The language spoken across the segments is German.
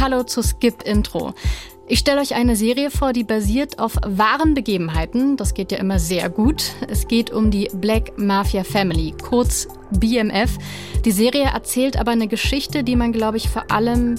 hallo zu Skip Intro. Ich stelle euch eine Serie vor, die basiert auf wahren Begebenheiten. Das geht ja immer sehr gut. Es geht um die Black Mafia Family, kurz BMF. Die Serie erzählt aber eine Geschichte, die man, glaube ich, vor allem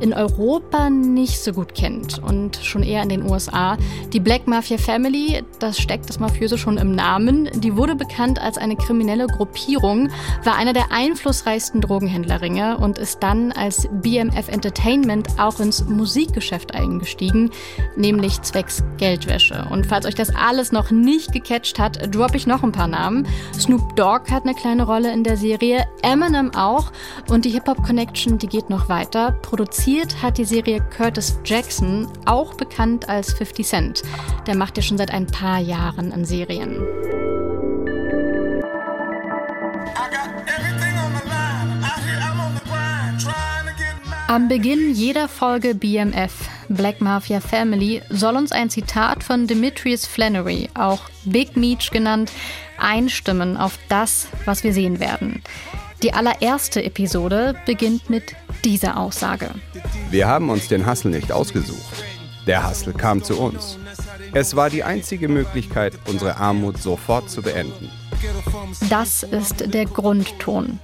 in Europa nicht so gut kennt und schon eher in den USA. Die Black Mafia Family, das steckt das Mafiöse schon im Namen, die wurde bekannt als eine kriminelle Gruppierung, war einer der einflussreichsten Drogenhändlerringe und ist dann als BMF Entertainment auch ins Musikgeschäft eingestiegen, nämlich zwecks Geldwäsche. Und falls euch das alles noch nicht gecatcht hat, droppe ich noch ein paar Namen. Snoop Dogg hat eine kleine Rolle in der Serie, Eminem auch und die Hip-Hop Connection, die geht noch weiter. Produziert hat die Serie Curtis Jackson, auch bekannt als 50 Cent. Der macht ja schon seit ein paar Jahren in Serien. Am Beginn jeder Folge BMF, Black Mafia Family, soll uns ein Zitat von Demetrius Flannery, auch Big Meech genannt, einstimmen auf das, was wir sehen werden. Die allererste Episode beginnt mit dieser Aussage. Wir haben uns den Hassel nicht ausgesucht. Der Hassel kam zu uns. Es war die einzige Möglichkeit, unsere Armut sofort zu beenden. Das ist der Grundton.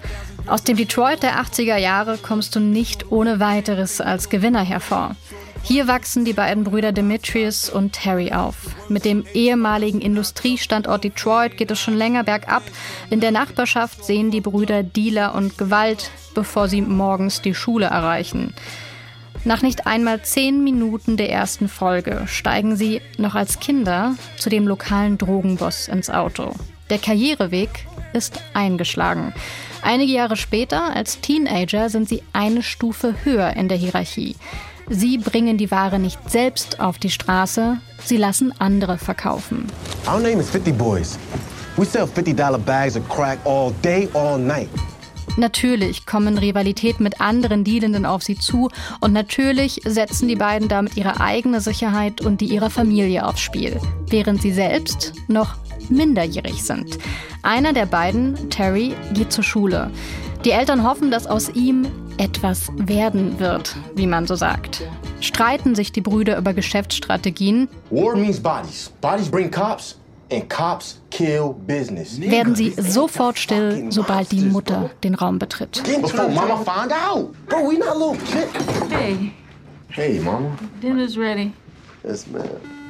Aus dem Detroit der 80er Jahre kommst du nicht ohne weiteres als Gewinner hervor. Hier wachsen die beiden Brüder Demetrius und Terry auf. Mit dem ehemaligen Industriestandort Detroit geht es schon länger bergab. In der Nachbarschaft sehen die Brüder Dealer und Gewalt, bevor sie morgens die Schule erreichen. Nach nicht einmal zehn Minuten der ersten Folge steigen sie noch als Kinder zu dem lokalen Drogenboss ins Auto. Der Karriereweg ist eingeschlagen. Einige Jahre später, als Teenager, sind sie eine Stufe höher in der Hierarchie. Sie bringen die Ware nicht selbst auf die Straße, sie lassen andere verkaufen. Our name is 50 Boys. We sell $50 bags of crack all day, all night. Natürlich kommen Rivalität mit anderen Dealenden auf sie zu und natürlich setzen die beiden damit ihre eigene Sicherheit und die ihrer Familie aufs Spiel, während sie selbst noch minderjährig sind. Einer der beiden, Terry, geht zur Schule. Die Eltern hoffen, dass aus ihm etwas werden wird, wie man so sagt. Streiten sich die Brüder über Geschäftsstrategien. War means bodies. Bodies bring cops. And cops kill business. Werden sie sofort still, sobald die Mutter den Raum betritt. Before mama find out. Bro, we not little kid. Hey. Hey, mama. Dinner's ready. Yes, ma'am.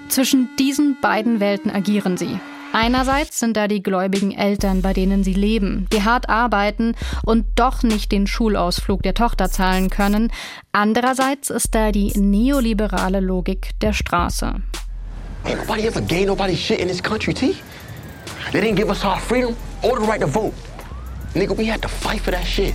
Zwischen diesen beiden Welten agieren sie. Einerseits sind da die gläubigen Eltern, bei denen sie leben, die hart arbeiten und doch nicht den Schulausflug der Tochter zahlen können. Andererseits ist da die neoliberale Logik der Straße. Hey, nobody ever gave nobody shit in this country, T. They didn't give us our freedom or the right to vote. Nigga, we had to fight for that shit.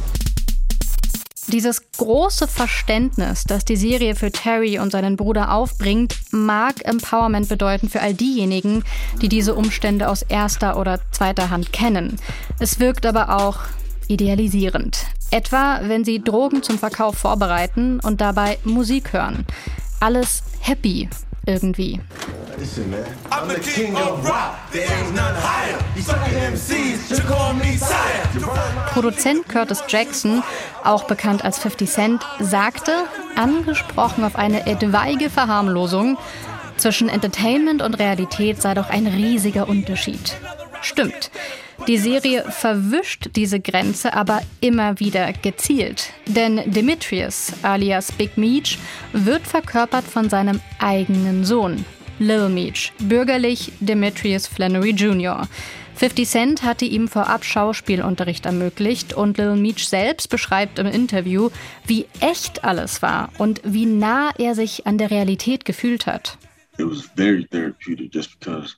Dieses große Verständnis, das die Serie für Terry und seinen Bruder aufbringt, mag Empowerment bedeuten für all diejenigen, die diese Umstände aus erster oder zweiter Hand kennen. Es wirkt aber auch idealisierend. Etwa, wenn sie Drogen zum Verkauf vorbereiten und dabei Musik hören. Alles happy irgendwie. Listen, man. I'm the king of rock. There ain't none higher. These fucking MCs should call me sire. Produzent Curtis Jackson, auch bekannt als 50 Cent, sagte, angesprochen auf eine etwaige Verharmlosung, zwischen Entertainment und Realität sei doch ein riesiger Unterschied. Stimmt. Die Serie verwischt diese Grenze aber immer wieder gezielt. Denn Demetrius, alias Big Meech, wird verkörpert von seinem eigenen Sohn, Lil Meech, bürgerlich Demetrius Flannery Jr. 50 Cent hatte ihm vorab Schauspielunterricht ermöglicht und Lil Meech selbst beschreibt im Interview, wie echt alles war und wie nah er sich an der Realität gefühlt hat. It was very therapeutic just because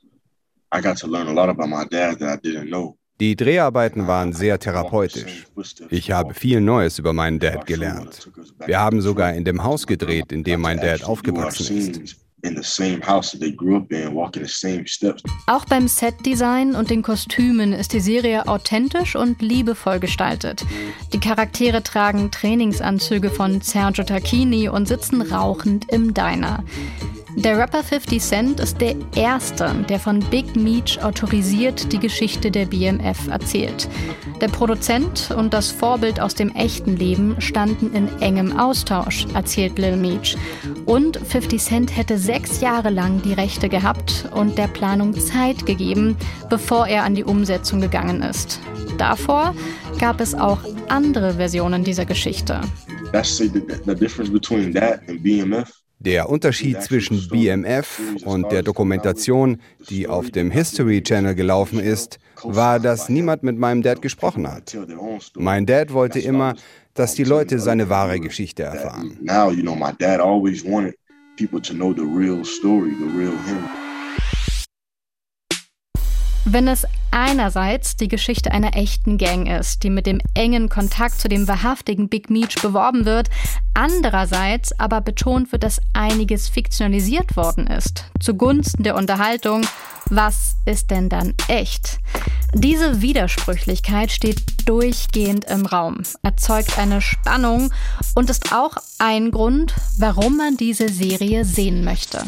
I got to learn a lot about my dad that I didn't know. Die Dreharbeiten waren sehr therapeutisch. Ich habe viel Neues über meinen Dad gelernt. Wir haben sogar in dem Haus gedreht, in dem mein Dad aufgewachsen ist. Auch beim Setdesign und den Kostümen ist die Serie authentisch und liebevoll gestaltet. Die Charaktere tragen Trainingsanzüge von Sergio Tacchini und sitzen rauchend im Diner. Der Rapper 50 Cent ist der Erste, der von Big Meech autorisiert die Geschichte der BMF erzählt. Der Produzent und das Vorbild aus dem echten Leben standen in engem Austausch, erzählt Lil Meech. Und 50 Cent hätte sechs Jahre lang die Rechte gehabt und der Planung Zeit gegeben, bevor er an die Umsetzung gegangen ist. Davor gab es auch andere Versionen dieser Geschichte. That's the, the difference between that and BMF. Der Unterschied zwischen BMF und der Dokumentation, die auf dem History Channel gelaufen ist, war, dass niemand mit meinem Dad gesprochen hat. Mein Dad wollte immer, dass die Leute seine wahre Geschichte erfahren. Now, you know, my dad always wanted people to know the real story, the real him. Wenn es einerseits die Geschichte einer echten Gang ist, die mit dem engen Kontakt zu dem wahrhaftigen Big Meech beworben wird, andererseits aber betont wird, dass einiges fiktionalisiert worden ist, zugunsten der Unterhaltung. Was ist denn dann echt? Diese Widersprüchlichkeit steht durchgehend im Raum, erzeugt eine Spannung und ist auch ein Grund, warum man diese Serie sehen möchte.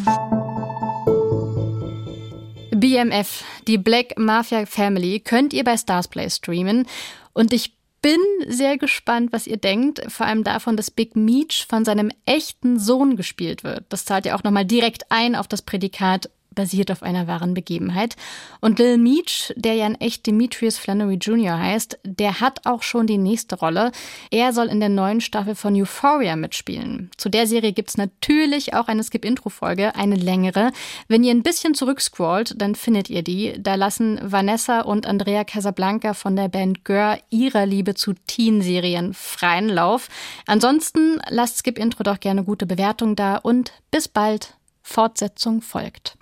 BMF, die Black Mafia Family, könnt ihr bei Starsplay streamen. Und ich bin sehr gespannt, was ihr denkt. Vor allem davon, dass Big Meech von seinem echten Sohn gespielt wird. Das zahlt ja auch nochmal direkt ein auf das Prädikat basiert auf einer wahren Begebenheit. Und Lil Meech, der ja in echt Demetrius Flannery Jr. heißt, der hat auch schon die nächste Rolle. Er soll in der neuen Staffel von Euphoria mitspielen. Zu der Serie gibt es natürlich auch eine Skip-Intro-Folge, eine längere. Wenn ihr ein bisschen zurückscrollt, dann findet ihr die. Da lassen Vanessa und Andrea Casablanca von der Band Gör ihrer Liebe zu Teen-Serien freien Lauf. Ansonsten lasst Skip Intro doch gerne gute Bewertung da und bis bald. Fortsetzung folgt.